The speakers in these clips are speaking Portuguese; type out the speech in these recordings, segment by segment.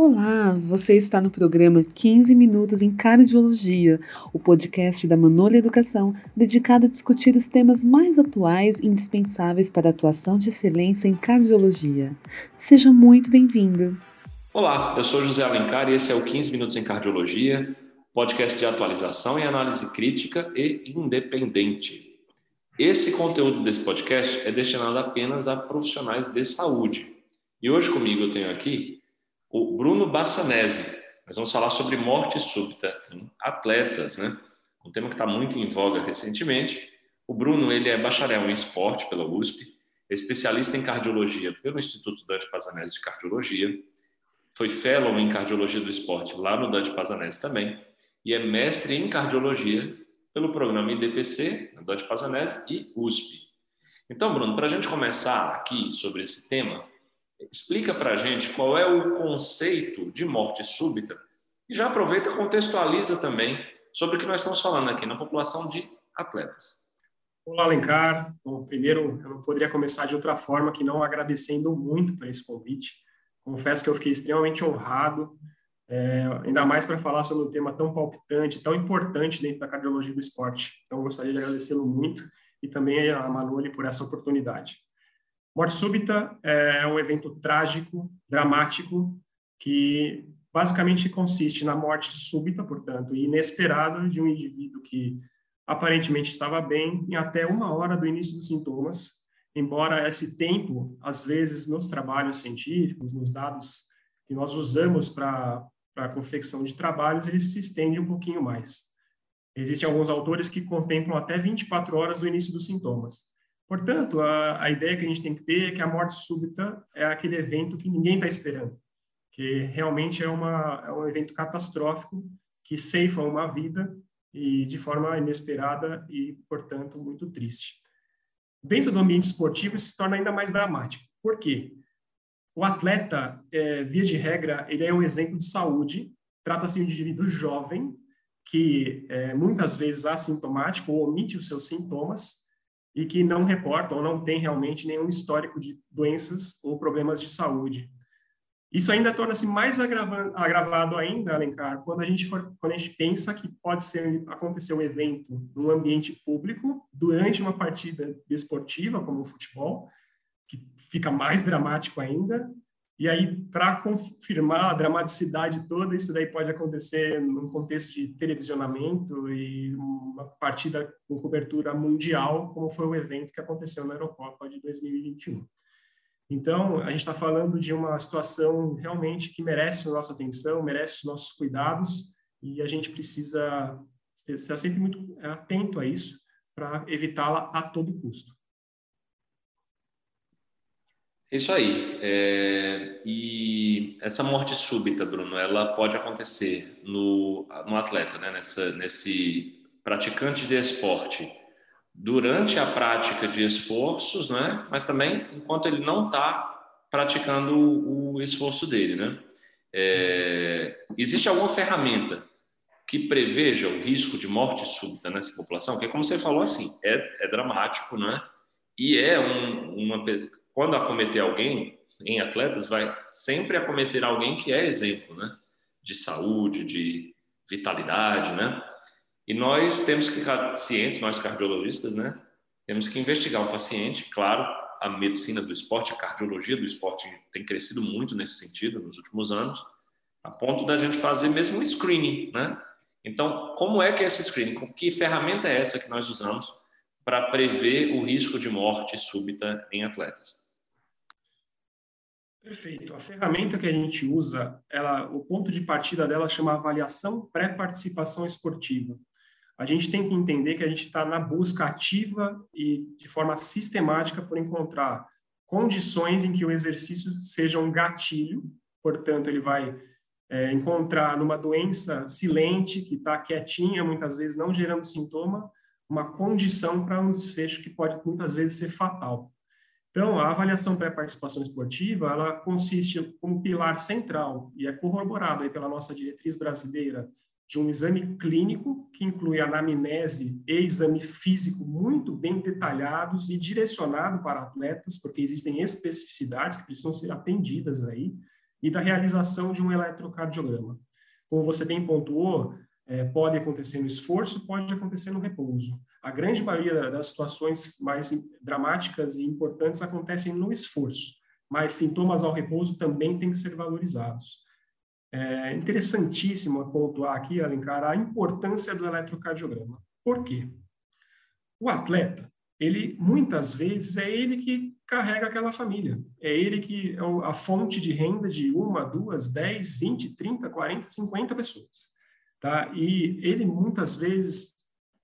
Olá, você está no programa 15 Minutos em Cardiologia, o podcast da Manolha Educação, dedicado a discutir os temas mais atuais e indispensáveis para a atuação de excelência em cardiologia. Seja muito bem-vindo. Olá, eu sou José Alencar e esse é o 15 Minutos em Cardiologia, podcast de atualização e análise crítica e independente. Esse conteúdo desse podcast é destinado apenas a profissionais de saúde. E hoje comigo eu tenho aqui o Bruno Bassanese. Nós vamos falar sobre morte súbita em atletas, né? Um tema que está muito em voga recentemente. O Bruno ele é bacharel em esporte pela USP, especialista em cardiologia pelo Instituto Dante Pazanese de Cardiologia, foi fellow em cardiologia do esporte lá no Dante Pazanese também e é mestre em cardiologia pelo programa IDPC, Dante Pazanese e USP. Então, Bruno, para a gente começar aqui sobre esse tema, explica para a gente qual é o conceito de morte súbita e já aproveita e contextualiza também sobre o que nós estamos falando aqui na população de atletas. Olá, Alencar. Bom, primeiro, eu não poderia começar de outra forma que não agradecendo muito por esse convite. Confesso que eu fiquei extremamente honrado, é, ainda mais para falar sobre um tema tão palpitante, tão importante dentro da cardiologia do esporte. Então, gostaria de agradecê-lo muito e também a Manoli por essa oportunidade. Morte súbita é um evento trágico, dramático, que basicamente consiste na morte súbita, portanto, e inesperada de um indivíduo que aparentemente estava bem em até uma hora do início dos sintomas embora esse tempo, às vezes, nos trabalhos científicos, nos dados que nós usamos para a confecção de trabalhos, ele se estende um pouquinho mais. Existem alguns autores que contemplam até 24 horas do início dos sintomas. Portanto, a, a ideia que a gente tem que ter é que a morte súbita é aquele evento que ninguém está esperando, que realmente é, uma, é um evento catastrófico que ceifa uma vida e de forma inesperada e, portanto, muito triste. Dentro do ambiente esportivo, isso se torna ainda mais dramático. Por quê? O atleta, é, via de regra, ele é um exemplo de saúde. Trata-se de um indivíduo jovem que é, muitas vezes assintomático ou omite os seus sintomas e que não reporta ou não tem realmente nenhum histórico de doenças ou problemas de saúde. Isso ainda torna-se mais agravado ainda, Alencar, quando a gente for, quando a gente pensa que pode ser acontecer um evento num ambiente público durante uma partida desportiva, como o futebol, que fica mais dramático ainda. E aí, para confirmar a dramaticidade toda, isso daí pode acontecer num contexto de televisionamento e uma partida com cobertura mundial, como foi o evento que aconteceu na Eurocopa de 2021. Então, a gente está falando de uma situação realmente que merece a nossa atenção, merece os nossos cuidados, e a gente precisa estar sempre muito atento a isso para evitá-la a todo custo. Isso aí. É, e essa morte súbita, Bruno, ela pode acontecer no, no atleta, né? Nessa, nesse praticante de esporte durante a prática de esforços, né? Mas também enquanto ele não está praticando o esforço dele, né? É, existe alguma ferramenta que preveja o risco de morte súbita nessa população? Porque como você falou assim, é, é dramático, né? E é um, uma quando acometer alguém em atletas vai sempre acometer alguém que é exemplo, né? De saúde, de vitalidade, né? E nós temos que ficar cientes, nós cardiologistas, né? Temos que investigar o paciente, claro, a medicina do esporte, a cardiologia do esporte tem crescido muito nesse sentido nos últimos anos, a ponto da gente fazer mesmo um screening, né? Então, como é que é esse screening? Que ferramenta é essa que nós usamos para prever o risco de morte súbita em atletas? Perfeito. A ferramenta que a gente usa, ela, o ponto de partida dela chama avaliação pré-participação esportiva a gente tem que entender que a gente está na busca ativa e de forma sistemática por encontrar condições em que o exercício seja um gatilho, portanto, ele vai é, encontrar numa doença silente, que está quietinha, muitas vezes não gerando sintoma, uma condição para um desfecho que pode muitas vezes ser fatal. Então, a avaliação pré-participação esportiva, ela consiste como pilar central e é corroborado pela nossa diretriz brasileira de um exame clínico, que inclui anamnese e exame físico muito bem detalhados e direcionado para atletas, porque existem especificidades que precisam ser atendidas aí. e da realização de um eletrocardiograma. Como você bem pontuou, é, pode acontecer no esforço, pode acontecer no repouso. A grande maioria das situações mais dramáticas e importantes acontecem no esforço, mas sintomas ao repouso também têm que ser valorizados. É interessantíssimo pontuar aqui, Alencar, a importância do eletrocardiograma. Por quê? O atleta, ele muitas vezes é ele que carrega aquela família. É ele que é a fonte de renda de uma, duas, dez, vinte, trinta, quarenta, cinquenta pessoas. Tá? E ele muitas vezes,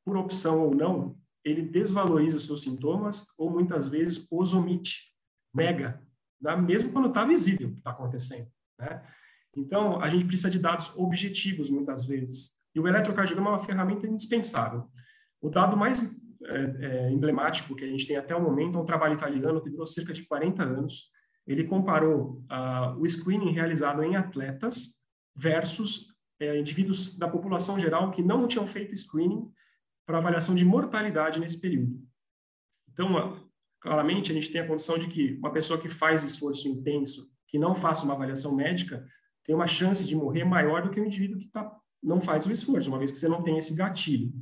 por opção ou não, ele desvaloriza os seus sintomas ou muitas vezes os omite, nega, tá? mesmo quando está visível o que está acontecendo. Né? Então, a gente precisa de dados objetivos muitas vezes. E o eletrocardiograma é uma ferramenta indispensável. O dado mais é, é, emblemático que a gente tem até o momento é um trabalho italiano que durou cerca de 40 anos. Ele comparou uh, o screening realizado em atletas versus é, indivíduos da população geral que não tinham feito screening para avaliação de mortalidade nesse período. Então, claramente, a gente tem a condição de que uma pessoa que faz esforço intenso, que não faça uma avaliação médica, tem uma chance de morrer maior do que o indivíduo que tá, não faz o esforço, uma vez que você não tem esse gatilho.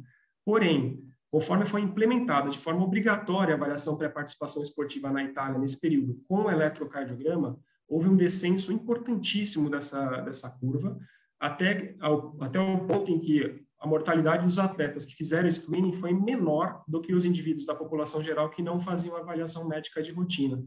Porém, conforme foi implementada de forma obrigatória a avaliação pré-participação esportiva na Itália nesse período com o eletrocardiograma, houve um descenso importantíssimo dessa, dessa curva, até, ao, até o ponto em que a mortalidade dos atletas que fizeram screening foi menor do que os indivíduos da população geral que não faziam avaliação médica de rotina.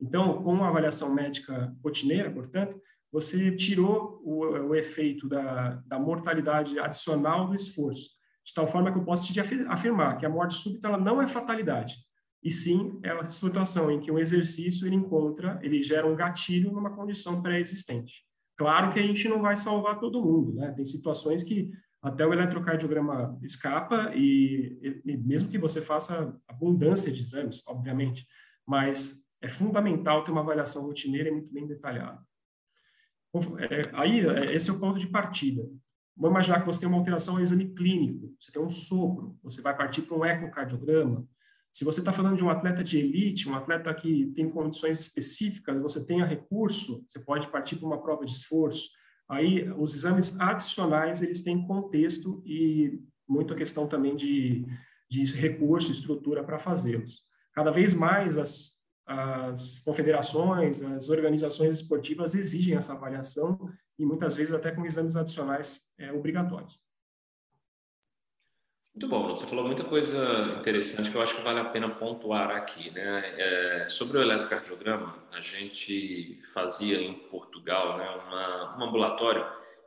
Então, com a avaliação médica rotineira, portanto, você tirou o, o efeito da, da mortalidade adicional do esforço, de tal forma que eu posso te afirmar que a morte súbita ela não é fatalidade, e sim é uma situação em que um exercício ele encontra, ele gera um gatilho numa condição pré-existente. Claro que a gente não vai salvar todo mundo, né? Tem situações que até o eletrocardiograma escapa e, e mesmo que você faça abundância de exames, obviamente, mas é fundamental ter uma avaliação rotineira e muito bem detalhada. É, aí, é, esse é o ponto de partida. Vamos imaginar que você tem uma alteração no exame clínico, você tem um sopro, você vai partir para um ecocardiograma. Se você está falando de um atleta de elite, um atleta que tem condições específicas, você tenha recurso, você pode partir para uma prova de esforço. Aí, os exames adicionais, eles têm contexto e muito a questão também de, de recurso, estrutura para fazê-los. Cada vez mais as, as confederações, as organizações esportivas exigem essa avaliação e muitas vezes até com exames adicionais é, obrigatórios. Muito bom, você falou muita coisa interessante que eu acho que vale a pena pontuar aqui. Né? É, sobre o eletrocardiograma, a gente fazia em Portugal né, uma, um ambulatório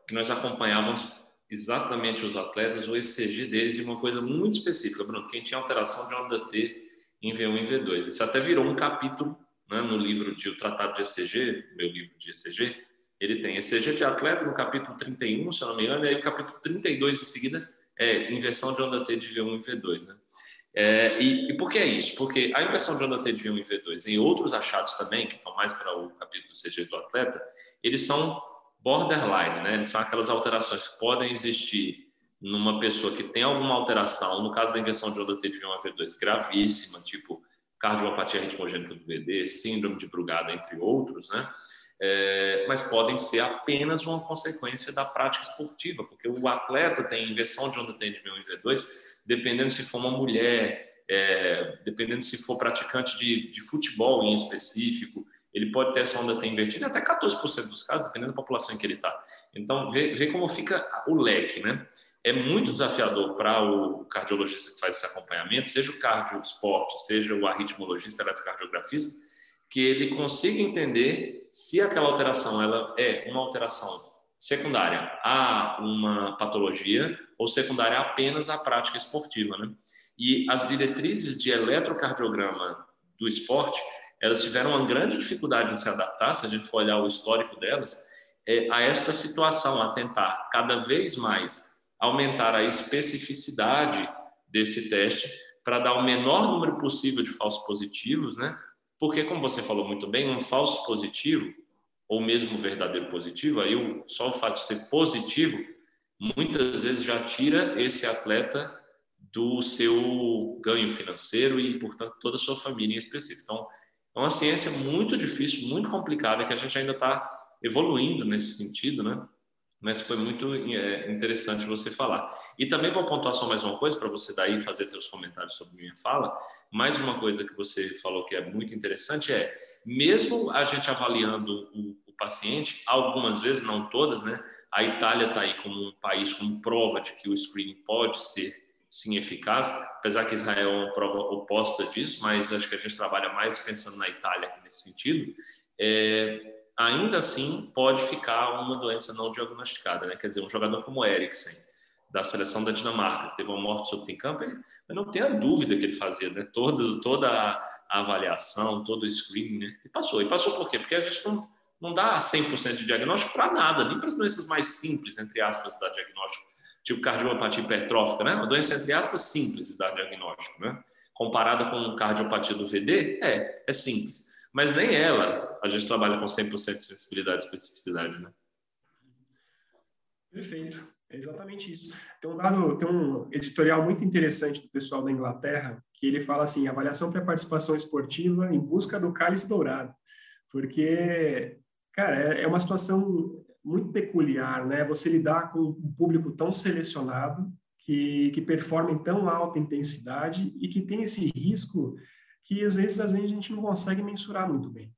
que nós acompanhávamos exatamente os atletas, o ECG deles e uma coisa muito específica, Bruno, quem tinha alteração de onda T em V1 e V2. Isso até virou um capítulo né, no livro de O Tratado de ECG, meu livro de ECG. Ele tem ECG de atleta no capítulo 31, se eu não me engano, e aí o capítulo 32 em seguida é inversão de onda T de V1 e V2. Né? É, e, e, por que é isso? Porque a inversão de onda T de V1 e V2, em outros achados também, que estão mais para o capítulo ECG do atleta, eles são borderline, né? eles são aquelas alterações que podem existir numa pessoa que tem alguma alteração, no caso da inversão de onda T de 1 a V2 gravíssima, tipo cardiopatia ritmogênica do VD, síndrome de Brugada, entre outros, né? É, mas podem ser apenas uma consequência da prática esportiva, porque o atleta tem inversão de onda T de V1 e V2, dependendo se for uma mulher, é, dependendo se for praticante de, de futebol em específico, ele pode ter essa onda T invertida, até 14% dos casos, dependendo da população em que ele está. Então, vê, vê como fica o leque, né? é muito desafiador para o cardiologista que faz esse acompanhamento, seja o cardio esporte, seja o arritmologista, eletrocardiografista, que ele consiga entender se aquela alteração ela é uma alteração secundária a uma patologia ou secundária apenas à prática esportiva, né? E as diretrizes de eletrocardiograma do esporte, elas tiveram uma grande dificuldade em se adaptar, se a gente for olhar o histórico delas, é, a esta situação, a tentar cada vez mais aumentar a especificidade desse teste para dar o menor número possível de falsos positivos, né? Porque, como você falou muito bem, um falso positivo, ou mesmo verdadeiro positivo, aí só o fato de ser positivo, muitas vezes já tira esse atleta do seu ganho financeiro e, portanto, toda a sua família em específico. Então, é uma ciência muito difícil, muito complicada, que a gente ainda está evoluindo nesse sentido, né? Mas foi muito é, interessante você falar. E também vou pontuar só mais uma coisa para você daí fazer seus comentários sobre minha fala. Mais uma coisa que você falou que é muito interessante é, mesmo a gente avaliando o, o paciente, algumas vezes, não todas, né? A Itália está aí como um país como prova de que o screening pode ser sim eficaz, apesar que Israel é uma prova oposta disso, mas acho que a gente trabalha mais pensando na Itália aqui nesse sentido. É, ainda assim pode ficar uma doença não diagnosticada, né? Quer dizer, um jogador como Eriksen, da seleção da Dinamarca, que teve uma morte súbita em campo, eu não tenho a dúvida que ele fazia, né? Todo, toda a avaliação, todo o screening, né? E passou. E passou por quê? Porque a gente não, não dá 100% de diagnóstico para nada, nem para as doenças mais simples, entre aspas, da diagnóstico, tipo cardiopatia hipertrófica, né? Uma doença, entre aspas, simples de dar diagnóstico, né? Comparada com cardiopatia do VD, é, é simples mas nem ela a gente trabalha com 100% de sensibilidade e especificidade, né? Perfeito, é exatamente isso. Tem um dado, tem um editorial muito interessante do pessoal da Inglaterra que ele fala assim: avaliação para participação esportiva em busca do cálice dourado, porque, cara, é, é uma situação muito peculiar, né? Você lidar com um público tão selecionado que, que performa em tão alta intensidade e que tem esse risco que às vezes, às vezes a gente não consegue mensurar muito bem.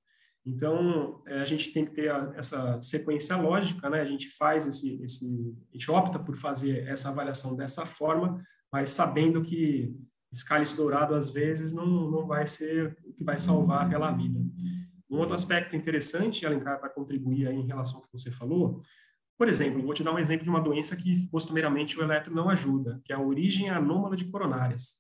Então, é, a gente tem que ter a, essa sequência lógica, né? A gente faz esse, esse, a gente opta por fazer essa avaliação dessa forma, mas sabendo que cálice dourado, às vezes, não, não vai ser o que vai salvar aquela vida. Um outro aspecto interessante, Alencar, para contribuir em relação ao que você falou, por exemplo, vou te dar um exemplo de uma doença que costumeiramente o eletro não ajuda, que é a origem anômala de coronárias.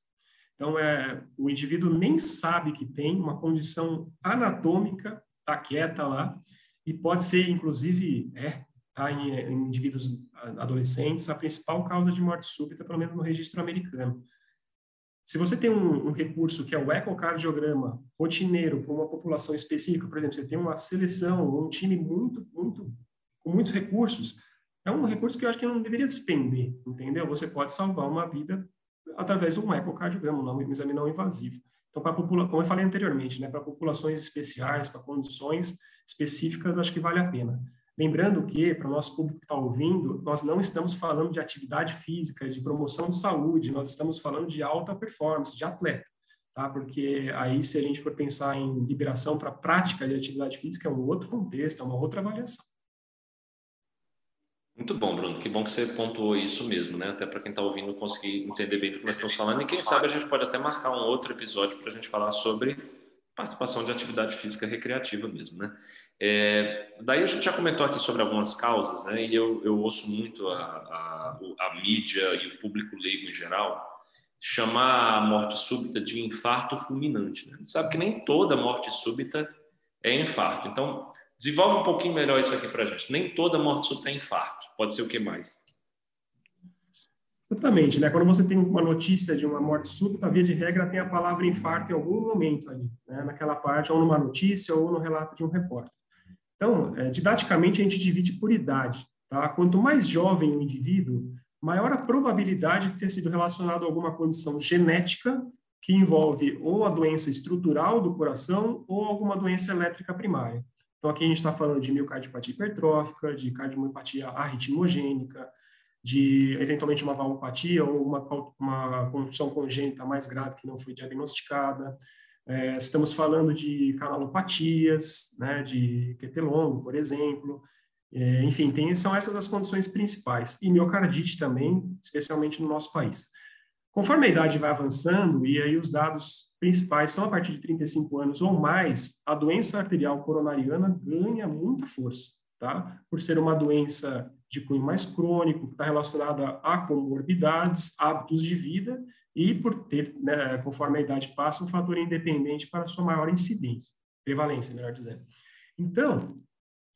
Então, é, o indivíduo nem sabe que tem uma condição anatômica, está quieta lá, e pode ser, inclusive, é, tá em, em, indivíduos adolescentes, a principal causa de morte súbita, pelo menos no registro americano. Se você tem um, um recurso que é o ecocardiograma rotineiro para uma população específica, por exemplo, você tem uma seleção um time muito, muito, com muitos recursos, é um recurso que eu acho que não deveria despender, entendeu? Você pode salvar uma vida através um ecocardiograma, um exame não invasivo. Então, para como eu falei anteriormente, né, para populações especiais, para condições específicas, acho que vale a pena. Lembrando que, para o nosso público que está ouvindo, nós não estamos falando de atividade física, de promoção de saúde, nós estamos falando de alta performance, de atleta, tá? Porque aí, se a gente for pensar em liberação para prática de atividade física, é um outro contexto, é uma outra avaliação. Muito bom, Bruno. Que bom que você pontuou isso mesmo, né? Até para quem está ouvindo conseguir entender bem do que nós estamos falando. E quem sabe a gente pode até marcar um outro episódio para a gente falar sobre participação de atividade física recreativa mesmo, né? É, daí a gente já comentou aqui sobre algumas causas, né? E eu, eu ouço muito a, a, a mídia e o público leigo em geral chamar a morte súbita de infarto fulminante. Né? A gente sabe que nem toda morte súbita é infarto. Então, Desenvolve um pouquinho melhor isso aqui para a gente. Nem toda morte súbita é infarto. Pode ser o que mais? Exatamente, né? Quando você tem uma notícia de uma morte súbita, via de regra tem a palavra infarto em algum momento ali, né? naquela parte, ou numa notícia ou no relato de um repórter. Então, é, didaticamente, a gente divide por idade. Tá? Quanto mais jovem o indivíduo, maior a probabilidade de ter sido relacionado a alguma condição genética que envolve ou a doença estrutural do coração ou alguma doença elétrica primária. Então, aqui a gente está falando de miocardiopatia hipertrófica, de cardiomiopatia arritmogênica, de eventualmente uma valvopatia ou uma, uma condição congênita mais grave que não foi diagnosticada. É, estamos falando de canalopatias, né, de QT por exemplo. É, enfim, tem, são essas as condições principais. E miocardite também, especialmente no nosso país. Conforme a idade vai avançando, e aí os dados principais são a partir de 35 anos ou mais, a doença arterial coronariana ganha muita força, tá? Por ser uma doença de cunho mais crônico, que está relacionada a comorbidades, hábitos de vida e por ter, né, conforme a idade passa, um fator independente para sua maior incidência, prevalência, melhor dizendo. Então,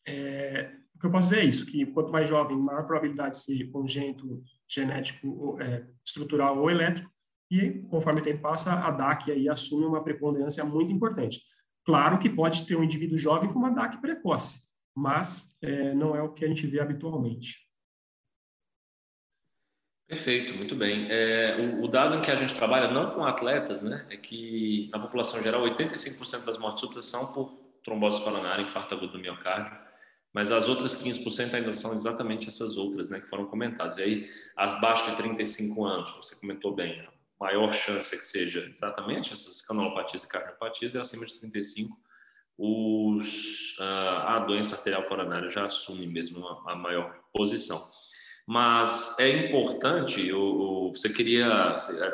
é, o que eu posso dizer é isso, que quanto mais jovem, maior probabilidade de ser congênito genético, é, estrutural ou elétrico, e conforme o tempo passa, a DAC aí assume uma preponderância muito importante. Claro que pode ter um indivíduo jovem com uma DAC precoce, mas é, não é o que a gente vê habitualmente. Perfeito, muito bem. É, o, o, dado em que a gente trabalha, não com atletas, né, é que na população geral, 85% das mortes súbitas são por trombose coronária, infarto agudo do miocárdio, mas as outras 15% ainda são exatamente essas outras, né, que foram comentadas. E aí, as baixo de 35 anos, você comentou bem, a maior chance é que seja exatamente essas canalopatias e cardiopatias, e acima de 35, os, a doença arterial coronária já assume mesmo a, a maior posição. Mas é importante, eu, eu, você queria,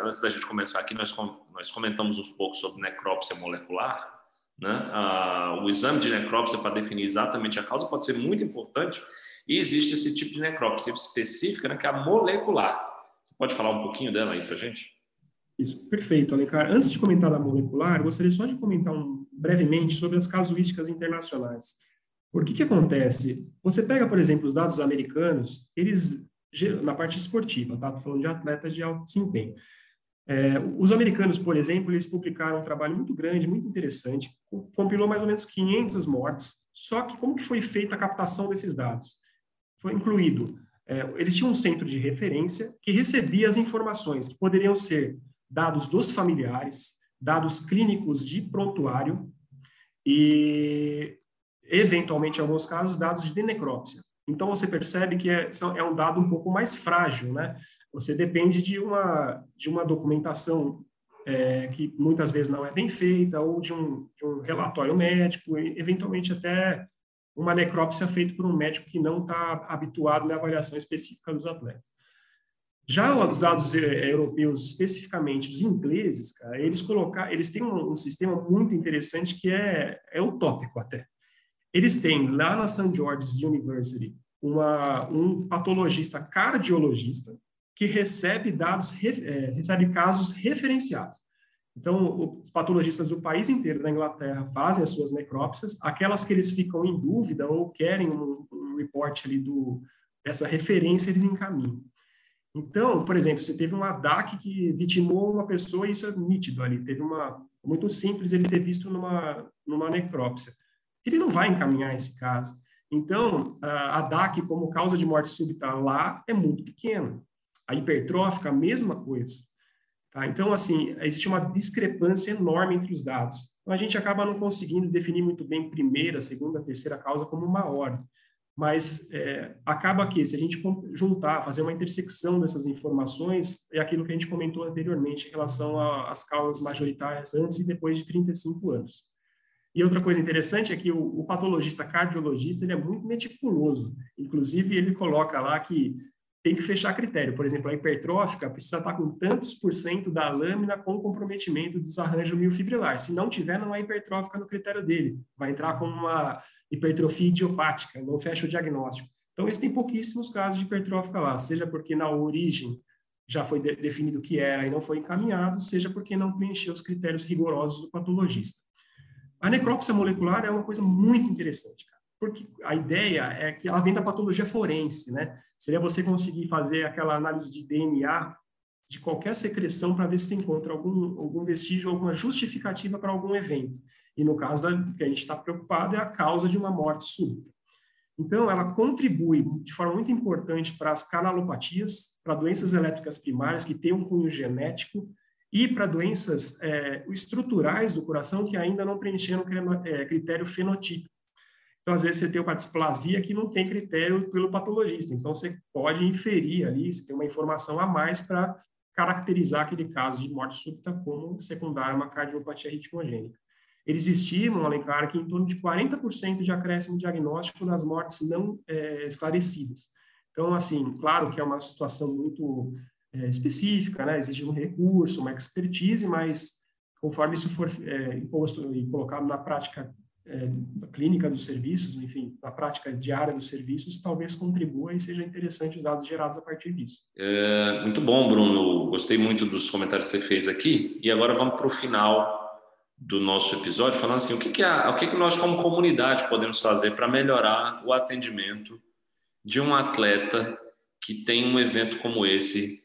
antes da gente começar aqui, nós, nós comentamos um pouco sobre necrópsia molecular, né? Ah, o exame de necrópsia para definir exatamente a causa pode ser muito importante e existe esse tipo de necrópsia específica, né, que é a molecular. Você pode falar um pouquinho dela aí para gente? Isso, perfeito, Alencar. Antes de comentar da molecular, gostaria só de comentar um, brevemente sobre as casuísticas internacionais. Por que que acontece? Você pega, por exemplo, os dados americanos, eles, na parte esportiva, tá? Estou falando de atletas de alto desempenho. É, os americanos, por exemplo, eles publicaram um trabalho muito grande, muito interessante, compilou mais ou menos 500 mortes, só que como que foi feita a captação desses dados? Foi incluído, é, eles tinham um centro de referência que recebia as informações, que poderiam ser dados dos familiares, dados clínicos de prontuário e, eventualmente, em alguns casos, dados de necrópsia. Então, você percebe que é, é um dado um pouco mais frágil, né? Você depende de uma, de uma documentação é, que muitas vezes não é bem feita, ou de um, de um relatório médico, eventualmente até uma necrópsia feita por um médico que não está habituado na avaliação específica dos atletas. Já os dados é, europeus, especificamente os ingleses, cara, eles colocar, eles têm um, um, sistema muito interessante que é, é utópico até. Eles têm lá na St. George's University uma, um patologista cardiologista que recebe dados, é, recebe casos referenciados. Então, os patologistas do país inteiro da Inglaterra fazem as suas necrópsias, aquelas que eles ficam em dúvida ou querem um, um report ali do, dessa referência, eles encaminham. Então, por exemplo, você teve um ADAC que vitimou uma pessoa, isso é nítido ali, teve uma, muito simples ele ter visto numa, numa necrópsia. Ele não vai encaminhar esse caso. Então, a DAC como causa de morte súbita lá é muito pequena. A hipertrófica, a mesma coisa. Tá? Então, assim, existe uma discrepância enorme entre os dados. Então, a gente acaba não conseguindo definir muito bem primeira, segunda, terceira causa como uma ordem. Mas é, acaba que, se a gente juntar, fazer uma intersecção dessas informações, é aquilo que a gente comentou anteriormente em relação às causas majoritárias antes e depois de 35 anos. E outra coisa interessante é que o, o patologista cardiologista ele é muito meticuloso. Inclusive, ele coloca lá que tem que fechar critério. Por exemplo, a hipertrófica precisa estar com tantos por cento da lâmina com comprometimento dos arranjos miofibrilar. Se não tiver, não é hipertrófica no critério dele. Vai entrar como uma hipertrofia idiopática, não fecha o diagnóstico. Então, existem pouquíssimos casos de hipertrófica lá, seja porque na origem já foi de definido o que era e não foi encaminhado, seja porque não preencheu os critérios rigorosos do patologista. A necrópsia molecular é uma coisa muito interessante, cara, porque a ideia é que ela vem da patologia forense, né? Seria você conseguir fazer aquela análise de DNA de qualquer secreção para ver se encontra algum, algum vestígio, alguma justificativa para algum evento. E no caso da, que a gente está preocupado é a causa de uma morte súbita. Então, ela contribui de forma muito importante para as canalopatias, para doenças elétricas primárias que têm um cunho genético e para doenças é, estruturais do coração que ainda não preencheram é, critério fenotípico. Então, às vezes, você tem uma displasia que não tem critério pelo patologista. Então, você pode inferir ali, você tem uma informação a mais para caracterizar aquele caso de morte súbita como secundária uma cardiopatia ritmogênica. Eles estimam, Alencar, que em torno de 40% de acréscimo diagnóstico nas mortes não é, esclarecidas. Então, assim, claro que é uma situação muito é, específica, né? exige um recurso, uma expertise, mas conforme isso for é, imposto e colocado na prática é, clínica dos serviços, enfim, na prática diária dos serviços, talvez contribua e seja interessante os dados gerados a partir disso. É, muito bom, Bruno. Gostei muito dos comentários que você fez aqui. E agora vamos para o final do nosso episódio, falando assim, o que, que, a, o que, que nós como comunidade podemos fazer para melhorar o atendimento de um atleta que tem um evento como esse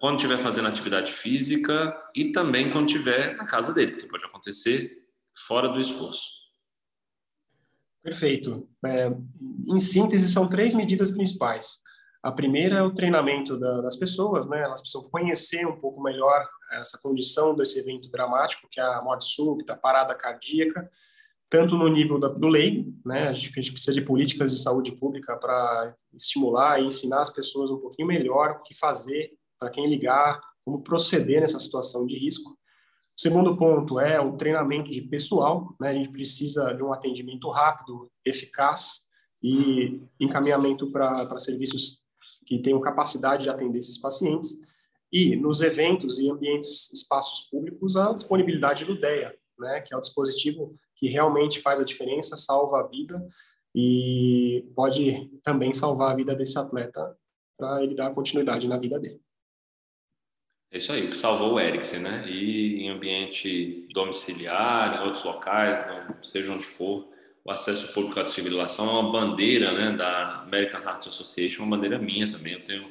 quando estiver fazendo atividade física e também quando estiver na casa dele, porque pode acontecer fora do esforço. Perfeito. É, em síntese, são três medidas principais. A primeira é o treinamento da, das pessoas, né? Elas precisam conhecer um pouco melhor essa condição desse evento dramático, que é a morte súbita, a parada cardíaca. Tanto no nível da, do leigo, né? A gente, a gente, precisa de políticas de saúde pública para estimular e ensinar as pessoas um pouquinho melhor o que fazer, para quem ligar, como proceder nessa situação de risco. O segundo ponto é o treinamento de pessoal, né? A gente precisa de um atendimento rápido, eficaz e encaminhamento para serviços que tenham capacidade de atender esses pacientes. E nos eventos e ambientes, espaços públicos, a disponibilidade do DEA, né? Que é o dispositivo que realmente faz a diferença, salva a vida e pode também salvar a vida desse atleta para ele dar continuidade na vida dele. É isso aí, o que salvou o Eriksen, né? E em ambiente domiciliar, em outros locais, não, seja onde for, o acesso público à desfibrilação é uma bandeira né, da American Heart Association, uma bandeira minha também. Eu tenho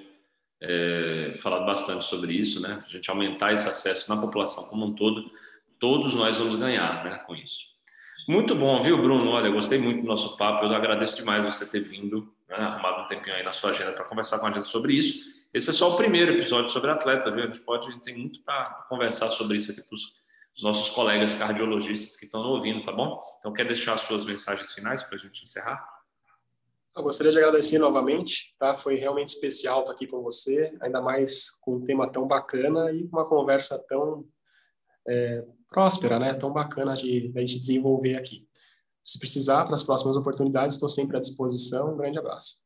é, falado bastante sobre isso, né? A gente aumentar esse acesso na população como um todo, todos nós vamos ganhar né, com isso. Muito bom, viu, Bruno? Olha, eu gostei muito do nosso papo. Eu agradeço demais você ter vindo, né, arrumado um tempinho aí na sua agenda para conversar com a gente sobre isso. Esse é só o primeiro episódio sobre atleta, viu? A gente pode, a gente tem muito para conversar sobre isso aqui para os nossos colegas cardiologistas que estão ouvindo, tá bom? Então, quer deixar as suas mensagens finais para a gente encerrar? Eu gostaria de agradecer novamente, tá? Foi realmente especial estar aqui com você, ainda mais com um tema tão bacana e uma conversa tão é, próspera, né? Tão bacana de, de a gente desenvolver aqui. Se precisar, para as próximas oportunidades, estou sempre à disposição. Um grande abraço.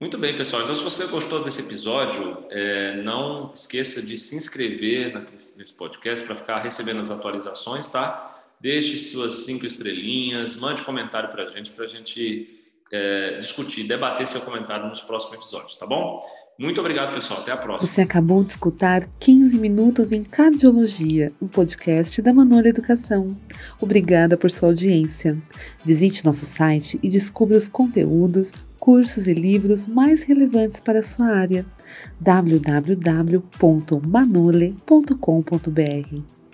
Muito bem, pessoal. Então, se você gostou desse episódio, é, não esqueça de se inscrever nesse podcast para ficar recebendo as atualizações, tá? Deixe suas cinco estrelinhas, mande comentário para a gente, para a gente é, discutir, debater seu comentário nos próximos episódios, tá bom? Muito obrigado, pessoal. Até a próxima. Você acabou de escutar 15 Minutos em Cardiologia, um podcast da Manola Educação. Obrigada por sua audiência. Visite nosso site e descubra os conteúdos, cursos e livros mais relevantes para a sua área. www.manole.com.br